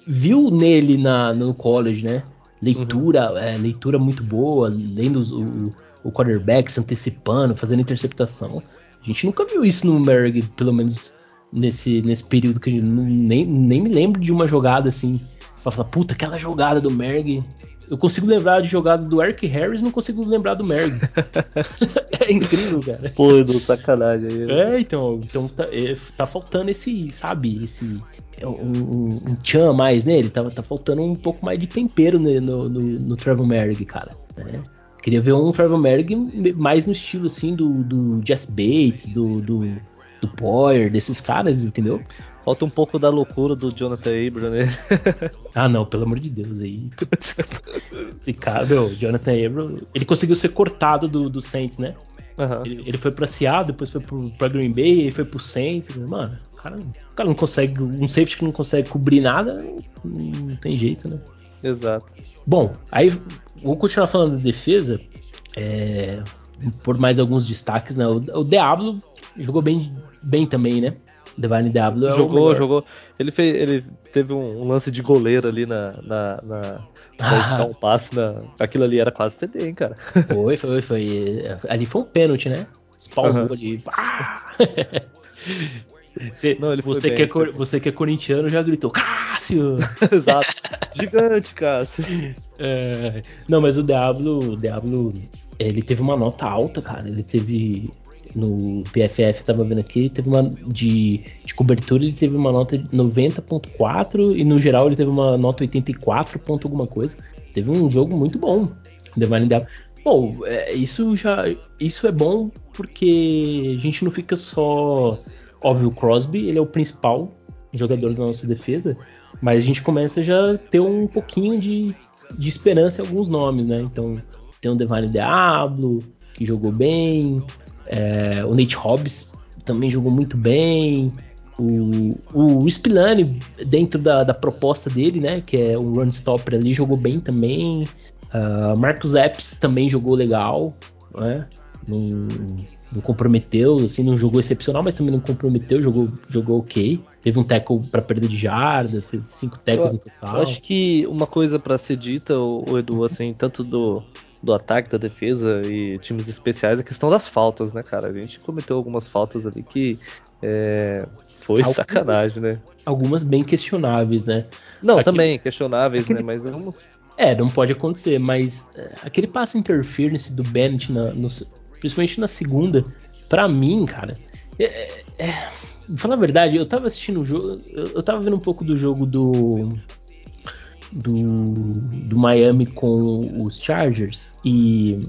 viu nele na, no college, né? Leitura, uhum. é, leitura muito boa, lendo o, o quarterback se antecipando, fazendo interceptação. A gente nunca viu isso no Merrick, pelo menos nesse, nesse período que não, nem, nem me lembro de uma jogada assim pra falar, puta, aquela jogada do Merg. Eu consigo lembrar de jogada do Eric Harris, não consigo lembrar do Merg. <laughs> é incrível, cara. Pô, do sacanagem aí. É, então, então tá, é, tá faltando esse, sabe, esse é um, um, um tchan mais nele, tá, tá faltando um pouco mais de tempero no, no, no, no Trevor Merrick, cara. Né? Queria ver um Trevor Merrick mais no estilo assim do, do Jess Bates, do, do, do Poyer, desses caras, entendeu? Falta um pouco da loucura do Jonathan Abram, né? <laughs> ah, não, pelo amor de Deus aí. Esse cara, meu, Jonathan Abram, ele conseguiu ser cortado do, do Saints, né? Uhum. Ele, ele, foi pra Seattle, depois foi pro, pra Green Bay, ele foi pro Saints. Mano, o cara, o cara não consegue. Um safety que não consegue cobrir nada, não, não tem jeito, né? Exato. Bom, aí vou continuar falando da defesa. É, por mais alguns destaques, né? O, o Diablo jogou bem, bem também, né? Divine Diablo é jogou, jogou. Ele fez, ele teve um, um, lance de goleiro ali na, na, na ah. um <laughs> passe na. Aquilo ali era quase TD, hein, cara. <laughs> Foi, foi, foi. Ali foi um pênalti, né? Spalmou uhum. ali. <laughs> Você, Não, você, bem, que é, você que é corintiano já gritou Cássio! Exato. Gigante, Cássio. É, não, mas o Diablo, o Diablo, ele teve uma nota alta, cara. Ele teve no PFF, tava vendo aqui, teve uma de, de cobertura, ele teve uma nota de 90.4 e no geral ele teve uma nota 84. Ponto alguma coisa. Teve um jogo muito bom. Diablo. Bom, é, isso já isso é bom porque a gente não fica só óbvio o Crosby, ele é o principal jogador da nossa defesa, mas a gente começa já a ter um pouquinho de, de esperança em alguns nomes, né? Então tem o Devine Diablo que jogou bem, é, o Nate Hobbs também jogou muito bem. O, o Spillane, dentro da, da, proposta dele, né, que é um run stopper ali, jogou bem também. Uh, Marcus Epps também jogou legal, né? Não, não, comprometeu, assim, não jogou excepcional, mas também não comprometeu, jogou, jogou ok. Teve um tackle para perda de jarda, teve cinco tackles no total. Eu acho que uma coisa para ser dita, o, o Edu, assim, tanto do, do ataque, da defesa e times especiais, a questão das faltas, né, cara? A gente cometeu algumas faltas ali que é, foi algumas, sacanagem, né? Algumas bem questionáveis, né? Não, Aqui, também questionáveis, aquele, né? Mas vamos. É, não pode acontecer, mas é, aquele passe interference do Bennett, na, no, principalmente na segunda, pra mim, cara, é, é, é falar a verdade, eu tava assistindo o jogo, eu, eu tava vendo um pouco do jogo do, do, do Miami com os Chargers e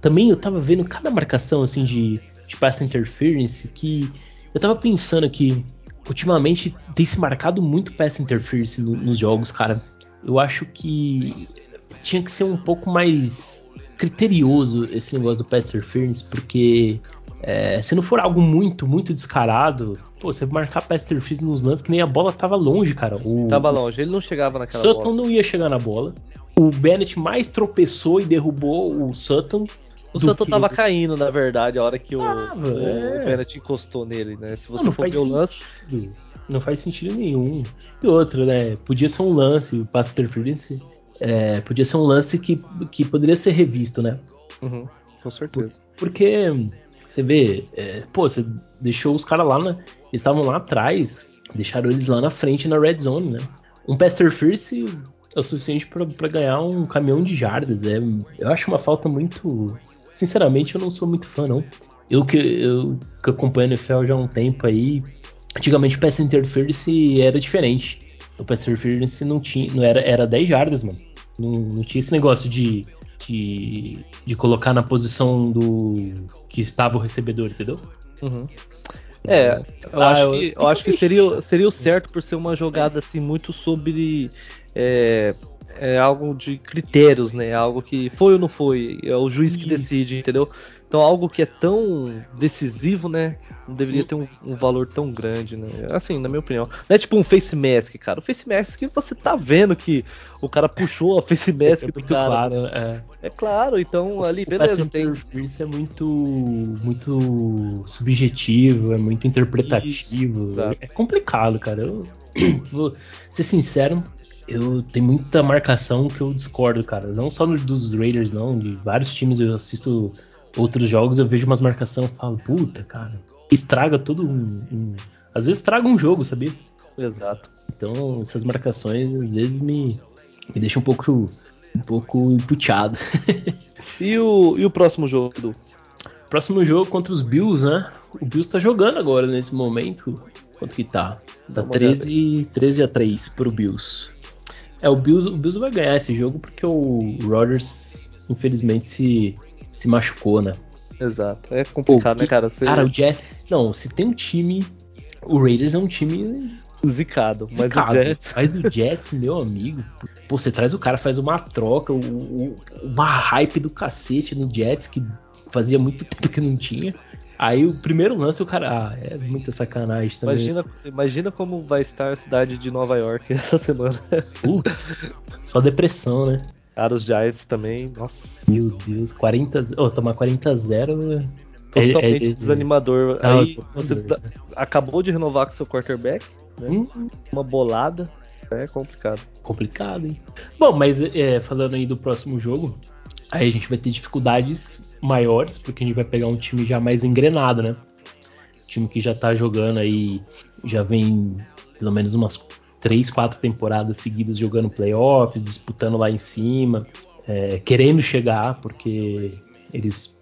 também eu tava vendo cada marcação assim de, de pass interference que eu tava pensando que ultimamente tem se marcado muito pass interference no, nos jogos, cara. Eu acho que tinha que ser um pouco mais criterioso esse negócio do pass interference, porque é, se não for algo muito, muito descarado, pô, você marcar interference nos lances que nem a bola tava longe, cara. O, tava longe, ele não chegava naquela Sutton bola. não ia chegar na bola. O Bennett mais tropeçou e derrubou o Sutton o Santos tava caindo, na verdade, a hora que o, ah, o, é. o Bennett encostou nele, né? Se você não, for ver o lance. Não faz sentido nenhum. E outro, né? Podia ser um lance, o pass interference. É, podia ser um lance que, que poderia ser revisto, né? Uhum, com certeza. Por, porque você vê, é, pô, você deixou os caras lá, na, eles estavam lá atrás, deixaram eles lá na frente na red zone, né? Um pass interference é o suficiente para ganhar um caminhão de jardas. É, eu acho uma falta muito sinceramente, eu não sou muito fã, não. Eu que, eu que acompanho a NFL já há um tempo aí, antigamente o pass interference era diferente. O pass interference não tinha, não era, era 10 jardas, mano. Não, não tinha esse negócio de, de, de colocar na posição do que estava o recebedor, entendeu? Uhum. É, eu ah, acho que, eu acho que seria, seria o certo por ser uma jogada assim muito sobre é, é algo de critérios, né? Algo que foi ou não foi, é o juiz que decide, entendeu? Então algo que é tão decisivo, né? Não deveria ter um, um, valor tão grande, né? Assim, na minha opinião. Não é tipo um face mask, cara. O face mask você tá vendo que o cara puxou a face <laughs> mask é do cara. Claro, é. é claro, então ali, beleza, tem. Isso é muito, muito subjetivo, é muito interpretativo. Isso, é complicado, cara. Eu <clears throat> vou ser sincero, eu tenho muita marcação que eu discordo, cara. Não só dos Raiders, não. De vários times eu assisto outros jogos, eu vejo umas marcação e falo, puta, cara, estraga todo um, um. Às vezes estraga um jogo, sabia? Exato. Então, essas marcações às vezes me, me deixam um pouco, um pouco emputeado. <laughs> e, o, e o próximo jogo, Edu? Próximo jogo contra os Bills, né? O Bills tá jogando agora nesse momento. Quanto que tá? Tá 13, 13 a 3 pro Bills. É, o Bills, o Bills vai ganhar esse jogo porque o Rodgers, infelizmente, se, se machucou, né? Exato. É complicado, Pô, né, cara? Você... Cara, o Jets. Não, se tem um time. O Raiders é um time. Zicado, mas Zicado. o Jets. Mas o Jets, meu amigo. Pô, você traz o cara, faz uma troca, o, uma hype do cacete no Jets que fazia muito tempo que não tinha. Aí o primeiro lance o cara. Ah, é muita sacanagem também. Imagina, imagina como vai estar a cidade de Nova York <laughs> essa semana. Uh, só depressão, né? Cara, os Giants também, nossa. Meu Deus, 40. Oh, tomar 40 a 0 é, Totalmente é, é, desanimador. Não, Aí você tá, acabou de renovar com seu quarterback, né? Hum. Uma bolada. É complicado. Complicado, hein? Bom, mas é, falando aí do próximo jogo, aí a gente vai ter dificuldades maiores, porque a gente vai pegar um time já mais engrenado, né? Um time que já tá jogando aí, já vem pelo menos umas três, quatro temporadas seguidas jogando playoffs, disputando lá em cima, é, querendo chegar, porque eles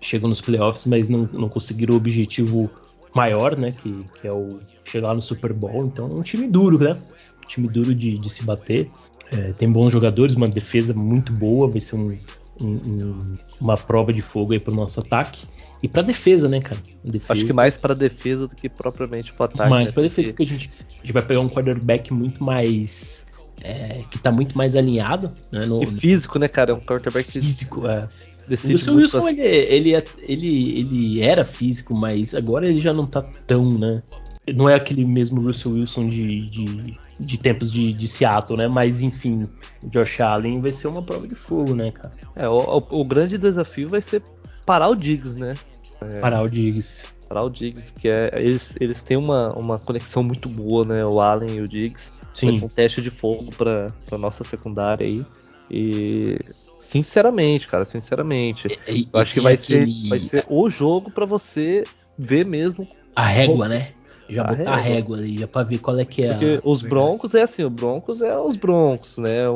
chegam nos playoffs, mas não, não conseguiram o objetivo maior, né? Que, que é o chegar no Super Bowl. Então é um time duro, né? Um time duro de, de se bater. É, tem bons jogadores, uma defesa muito boa, vai ser um, um, uma prova de fogo aí pro nosso ataque. E pra defesa, né, cara? Defesa. Acho que mais pra defesa do que propriamente pro ataque. Mais né? pra defesa, porque a gente, a gente vai pegar um quarterback muito mais. É, que tá muito mais alinhado. Né, no, e físico, né, cara? É um quarterback físico. É. O Wilson, Wilson ele, ele, é, ele, ele era físico, mas agora ele já não tá tão, né? Não é aquele mesmo Russell Wilson de, de, de tempos de, de, Seattle, né? Mas enfim, o Josh Allen vai ser uma prova de fogo, né, cara? É, o, o grande desafio vai ser parar o Diggs, né? É, parar o Diggs. Parar o Diggs, que é. Eles, eles têm uma, uma conexão muito boa, né? O Allen e o Diggs. Sim. Ser um teste de fogo pra, pra nossa secundária aí. E sinceramente, cara, sinceramente, e, eu acho que vai, aquele... ser, vai ser o jogo para você ver mesmo a régua, né? Já a botar régua. a régua ali, já pra ver qual é que é. Porque a... os Broncos é assim, o Broncos é os Broncos, né? É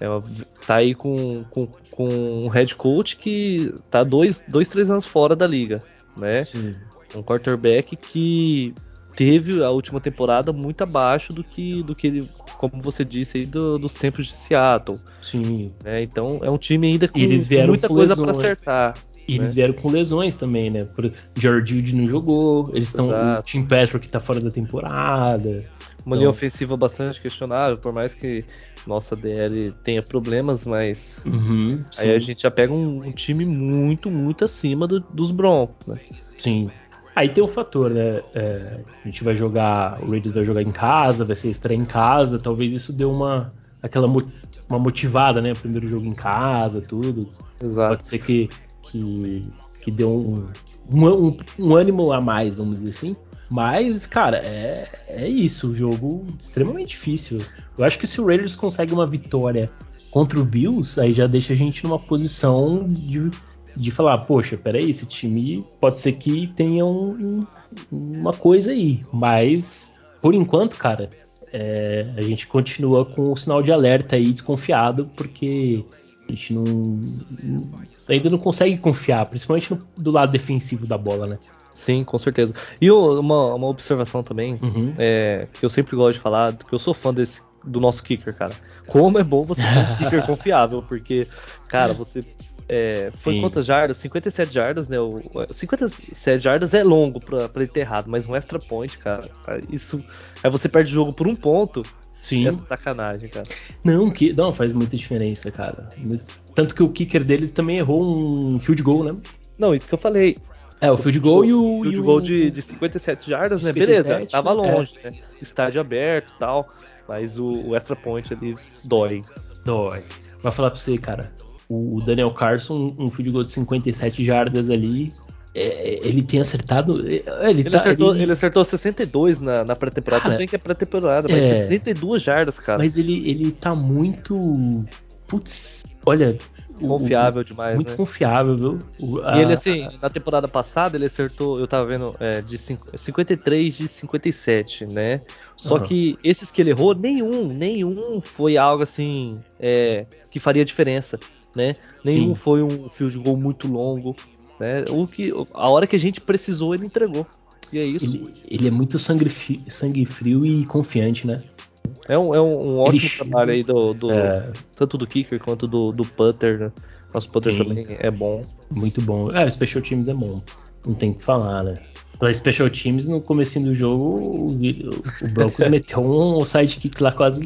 uma, tá aí com, com, com um head coach que tá dois, dois, três anos fora da liga, né? Sim. Um quarterback que teve a última temporada muito abaixo do que, do que ele, como você disse aí, do, dos tempos de Seattle. Sim. Né? Então é um time ainda com, muita coisa para acertar. E eles vieram com lesões também, né? Por, George Jude não jogou, eles estão. O Tim Patrick tá fora da temporada. Uma então... linha ofensiva bastante questionável, por mais que nossa DL tenha problemas, mas uhum, aí a gente já pega um, um time muito, muito acima do, dos Broncos, né? Sim. Aí tem um fator, né? É, a gente vai jogar, o Raiders vai jogar em casa, vai ser estreia em casa, talvez isso dê uma aquela uma motivada, né? Primeiro jogo em casa, tudo. Exato. Pode ser que que, que deu um, um, um, ânimo a mais, vamos dizer assim. Mas, cara, é, é isso. O jogo extremamente difícil. Eu acho que se o Raiders consegue uma vitória contra o Bills, aí já deixa a gente numa posição de, de falar, poxa, peraí, esse time pode ser que tenha um, uma coisa aí. Mas, por enquanto, cara, é, a gente continua com o sinal de alerta aí desconfiado, porque a gente não, ainda não consegue confiar, principalmente no, do lado defensivo da bola, né? Sim, com certeza. E uma, uma observação também, uhum. é, que eu sempre gosto de falar, que eu sou fã desse, do nosso kicker, cara. Como é bom você ter um <laughs> kicker confiável, porque, cara, você. É, foi Sim. quantas jardas? 57 jardas, né? O, 57 jardas é longo pra, pra ele ter errado, mas um extra point, cara, isso. Aí você perde o jogo por um ponto. Sim. É sacanagem, cara. Não, que, não, faz muita diferença, cara. Tanto que o kicker deles também errou um field goal, né? Não, isso que eu falei. É, o field goal e o. Field e goal de, de 57 jardas, 57, né? Beleza, tava é. longe, é. né? Estádio aberto e tal. Mas o, o, extra point ali dói. Dói. Vai falar pra você, cara. O, Daniel Carson, um field goal de 57 jardas ali, é, ele tem acertado. É, ele, ele, tá, acertou, ele... ele acertou 62 na, na pré-temporada. Tudo bem que é pré-temporada, mas é, 62 jardas, cara. Mas ele, ele tá muito. Putz, olha. Confiável o, demais, Muito né? confiável, viu? O, a, e ele, assim, na temporada passada, ele acertou, eu tava vendo, é, de 53 de 57, né? Só uhum. que esses que ele errou, nenhum, nenhum foi algo assim, é, que faria diferença, né? Nenhum Sim. foi um field goal muito longo. Né? O que, a hora que a gente precisou, ele entregou. E é isso. Ele, ele é muito sangue, sangue frio e confiante, né? É um, é um, ótimo ele trabalho aí do, do é... tanto do kicker quanto do, do putter. Né? Nosso putter Sim. também é bom. Muito bom. É, o Special Teams é bom. Não tem o que falar, né? Para Special Teams, no começo do jogo, o, o Broncos <laughs> meteu um sidekick lá quase.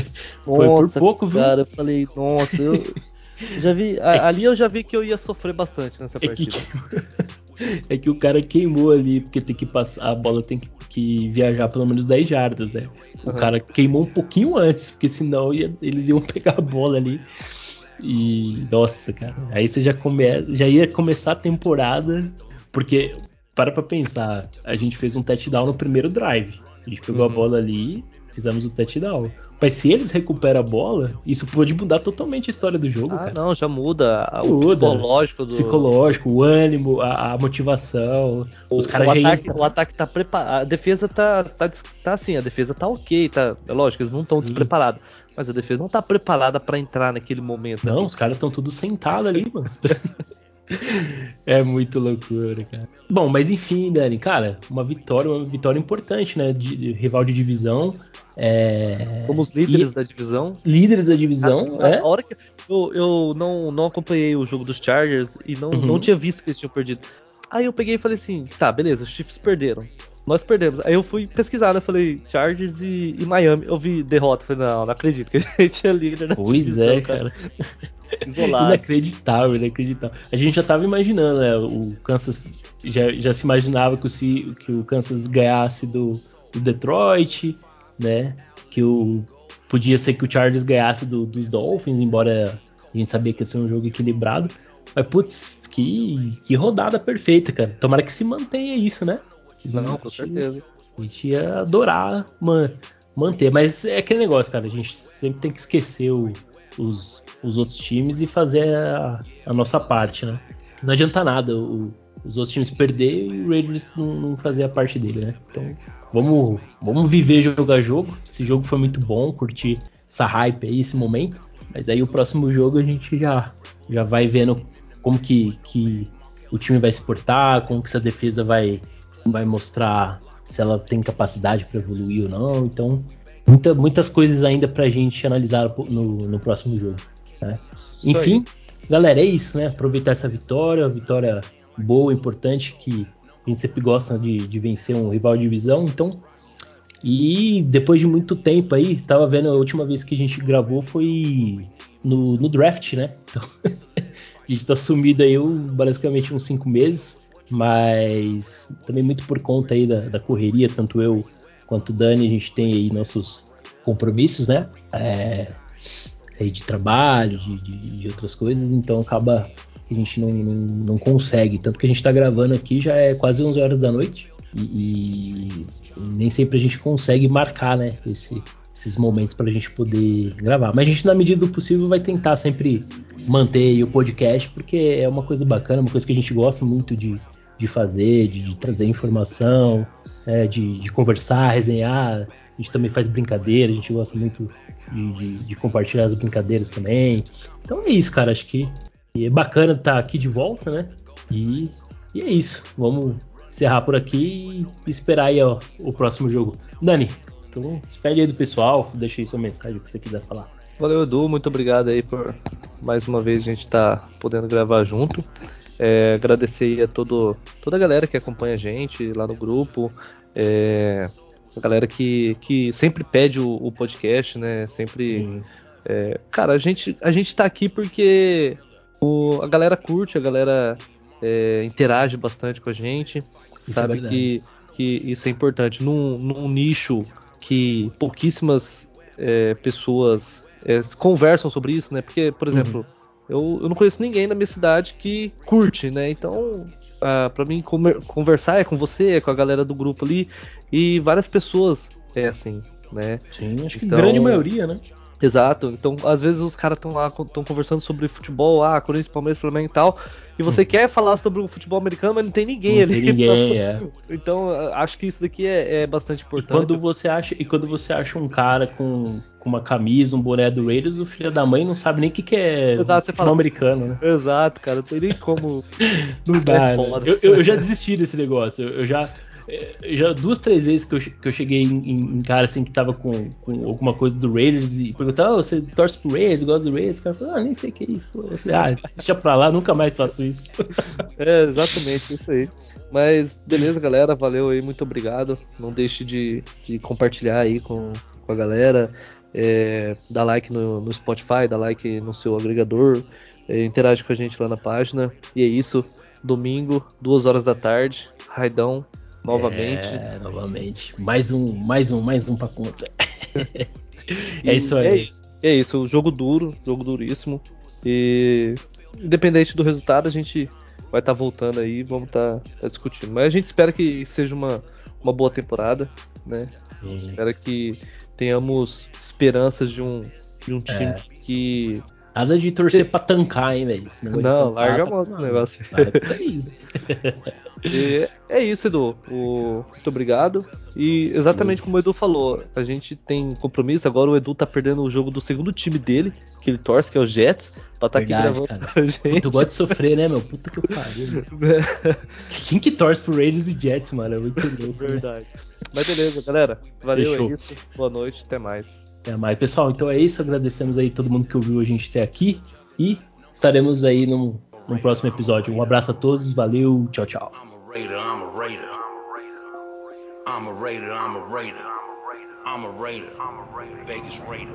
<laughs> Foi nossa, por pouco, viu? Cara, eu falei, nossa, eu, <laughs> já vi, é ali eu já vi que eu ia sofrer bastante nessa é partida. Que, é que o cara queimou ali, porque tem que passar, a bola tem que, que viajar pelo menos 10 jardas, né? O uhum. cara queimou um pouquinho antes, porque senão ia, eles iam <laughs> pegar a bola ali. E nossa, cara, aí você já, já ia começar a temporada, porque para pra pensar, a gente fez um touchdown no primeiro drive. A gente pegou uhum. a bola ali, fizemos o touchdown. Mas se eles recuperam a bola, isso pode mudar totalmente a história do jogo, ah, cara. não, já muda. O muda. psicológico do. Psicológico, o ânimo, a, a motivação. O, os caras já ataque, O ataque tá preparado. A defesa tá, tá, tá assim, a defesa tá ok, tá. É lógico, eles não estão despreparados. Mas a defesa não tá preparada para entrar naquele momento. Não, os caras estão tudo sentados ali, mano. <laughs> é muito loucura, cara. Bom, mas enfim, Dani, cara, uma vitória, uma vitória importante, né? De rival de divisão. É... Fomos líderes e... da divisão. Líderes da divisão, a, é. A hora que eu, eu não, não acompanhei o jogo dos Chargers e não, uhum. não tinha visto que eles tinham perdido. Aí eu peguei e falei assim, tá, beleza, os Chiefs perderam. Nós perdemos. Aí eu fui pesquisar, né? Falei, Chargers e, e Miami. Eu vi derrota. Falei, não, não acredito que a <laughs> gente é líder da Pois divisão, é, cara. <laughs> Isolado. Inacreditável, inacreditável. A gente já tava imaginando, né? O Kansas já, já se imaginava que o, que o Kansas ganhasse do, do Detroit, né? Que o podia ser que o Chargers ganhasse do, dos Dolphins, embora a gente sabia que ia ser um jogo equilibrado. Mas, putz, que, que rodada perfeita, cara. Tomara que se mantenha isso, né? Não, com certeza. A gente ia adorar man, manter. Mas é aquele negócio, cara. A gente sempre tem que esquecer o, os, os outros times e fazer a, a nossa parte, né? Não adianta nada o, os outros times perder e o Raiders não, não, fazer a parte dele, né? Então vamos, vamos viver jogo a jogo. Esse jogo foi muito bom, curtir essa hype aí, esse momento. Mas aí o próximo jogo a gente já, já vai vendo como que, que o time vai se portar, como que essa defesa vai, vai mostrar se ela tem capacidade para evoluir ou não. Então, muita, muitas coisas ainda para a gente analisar no, no próximo jogo. Né? Enfim, galera, é isso, né? Aproveitar essa vitória, vitória boa, importante, que a gente sempre gosta de, de vencer um rival de divisão. Então, e depois de muito tempo aí, tava vendo a última vez que a gente gravou foi no, no draft, né? Então, <laughs> a gente tá sumido aí basicamente uns cinco meses, mas também muito por conta aí da, da correria, tanto eu quanto o Dani, a gente tem aí nossos compromissos, né? É, aí de trabalho, de, de, de, outras coisas, então acaba que a gente não, não, não, consegue. Tanto que a gente tá gravando aqui já é quase 11 horas da noite e, e nem sempre a gente consegue marcar, né? Esse, esses momentos para a gente poder gravar. Mas a gente, na medida do possível, vai tentar sempre manter o podcast, porque é uma coisa bacana, uma coisa que a gente gosta muito de, de fazer, de, de trazer informação, é, de, de, conversar, resenhar. A gente também faz brincadeira, a gente gosta muito de, de, compartilhar as brincadeiras também. Então é isso, cara. Acho que é bacana estar aqui de volta, né? E, e é isso. Vamos encerrar por aqui e esperar aí ó, o próximo jogo. Dani, então despede aí do pessoal, deixa aí sua mensagem que você quiser falar. Valeu, Edu, muito obrigado aí por mais uma vez a gente estar tá podendo gravar junto. É, agradecer a todo, toda a galera que acompanha a gente lá no grupo, é, a galera que, que sempre pede o, o podcast, né? Sempre. É, cara, a gente, a gente tá aqui porque o, a galera curte, a galera é, interage bastante com a gente, isso é sabe é que, que isso é importante. Num, num nicho que pouquíssimas é, pessoas é, conversam sobre isso, né? Porque, por uhum. exemplo, uhum. eu, eu não conheço ninguém na minha cidade que curte, né? Então, ah, para mim conversar é com você, é com a galera do grupo ali e várias pessoas é assim, né? Sim, acho que então, grande maioria, né? Exato. Então, às vezes os caras estão lá, estão conversando sobre futebol, ah, Corinthians, Palmeiras, Flamengo e tal, e você hum. quer falar sobre o futebol americano, mas não tem ninguém não ali. Tem ninguém, é. <laughs> Então, acho que isso daqui é, é bastante importante. E quando você acha, e quando você acha um cara com, com uma camisa, um boné do Raiders, o filho da mãe não sabe nem o que, que é Exato, futebol fala, americano, né? Exato, cara, não tem nem como. <laughs> não dá, é né? eu, eu, já desisti desse negócio. eu, eu já é, já duas, três vezes que eu, que eu cheguei em, em, cara assim que tava com, com alguma coisa do Raiders e perguntava, oh, você torce pro Raiders, gosta do Raiders? O cara falou, ah, nem sei o que é isso. Pô. Eu falei, ah, deixa pra lá, nunca mais faço isso. <laughs> É, exatamente, isso aí. Mas beleza, galera, valeu aí, muito obrigado. Não deixe de, de compartilhar aí com, com a galera. É, dá like no, no Spotify, dá like no seu agregador, é, interage com a gente lá na página. E é isso, domingo, duas horas da tarde, Raidão, novamente. É, novamente. Mais um, mais um, mais um pra conta. <laughs> é isso aí. É, é isso, jogo duro, jogo duríssimo. E independente do resultado, a gente vai estar tá voltando aí, vamos estar tá, tá discutindo. Mas a gente espera que seja uma, uma boa temporada, né? Espera que tenhamos esperanças de um, de um time é. que Nada de torcer pra tancar, hein, velho. Não, larga a mão desse negócio. <laughs> e é isso, Edu. O... Muito obrigado. E exatamente como o Edu falou, a gente tem compromisso. Agora o Edu tá perdendo o jogo do segundo time dele, que ele torce, que é o Jets, pra tá Verdade, aqui gravando cara. gente. Tu gosta de sofrer, né, meu? Puta que pariu. <laughs> Quem que torce pro Raiders e Jets, mano? É muito <laughs> louco. Né? Verdade. Né? Mas beleza, galera. Valeu, Fechou. é isso. Boa noite, até mais. Até mais, pessoal. Então é isso. Agradecemos aí todo mundo que ouviu a gente até aqui. E estaremos aí no, no próximo episódio. Um abraço a todos. Valeu. Tchau, tchau. I'm a Raider, I'm a Raider. I'm a Raider. Vegas Raider.